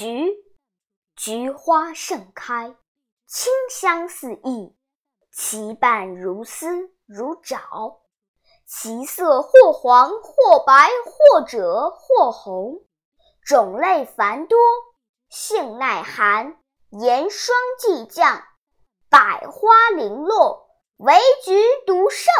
菊菊花盛开，清香四溢，其瓣如丝如爪，其色或黄或白或赭或红，种类繁多，性耐寒，严霜季降，百花零落，唯菊独盛。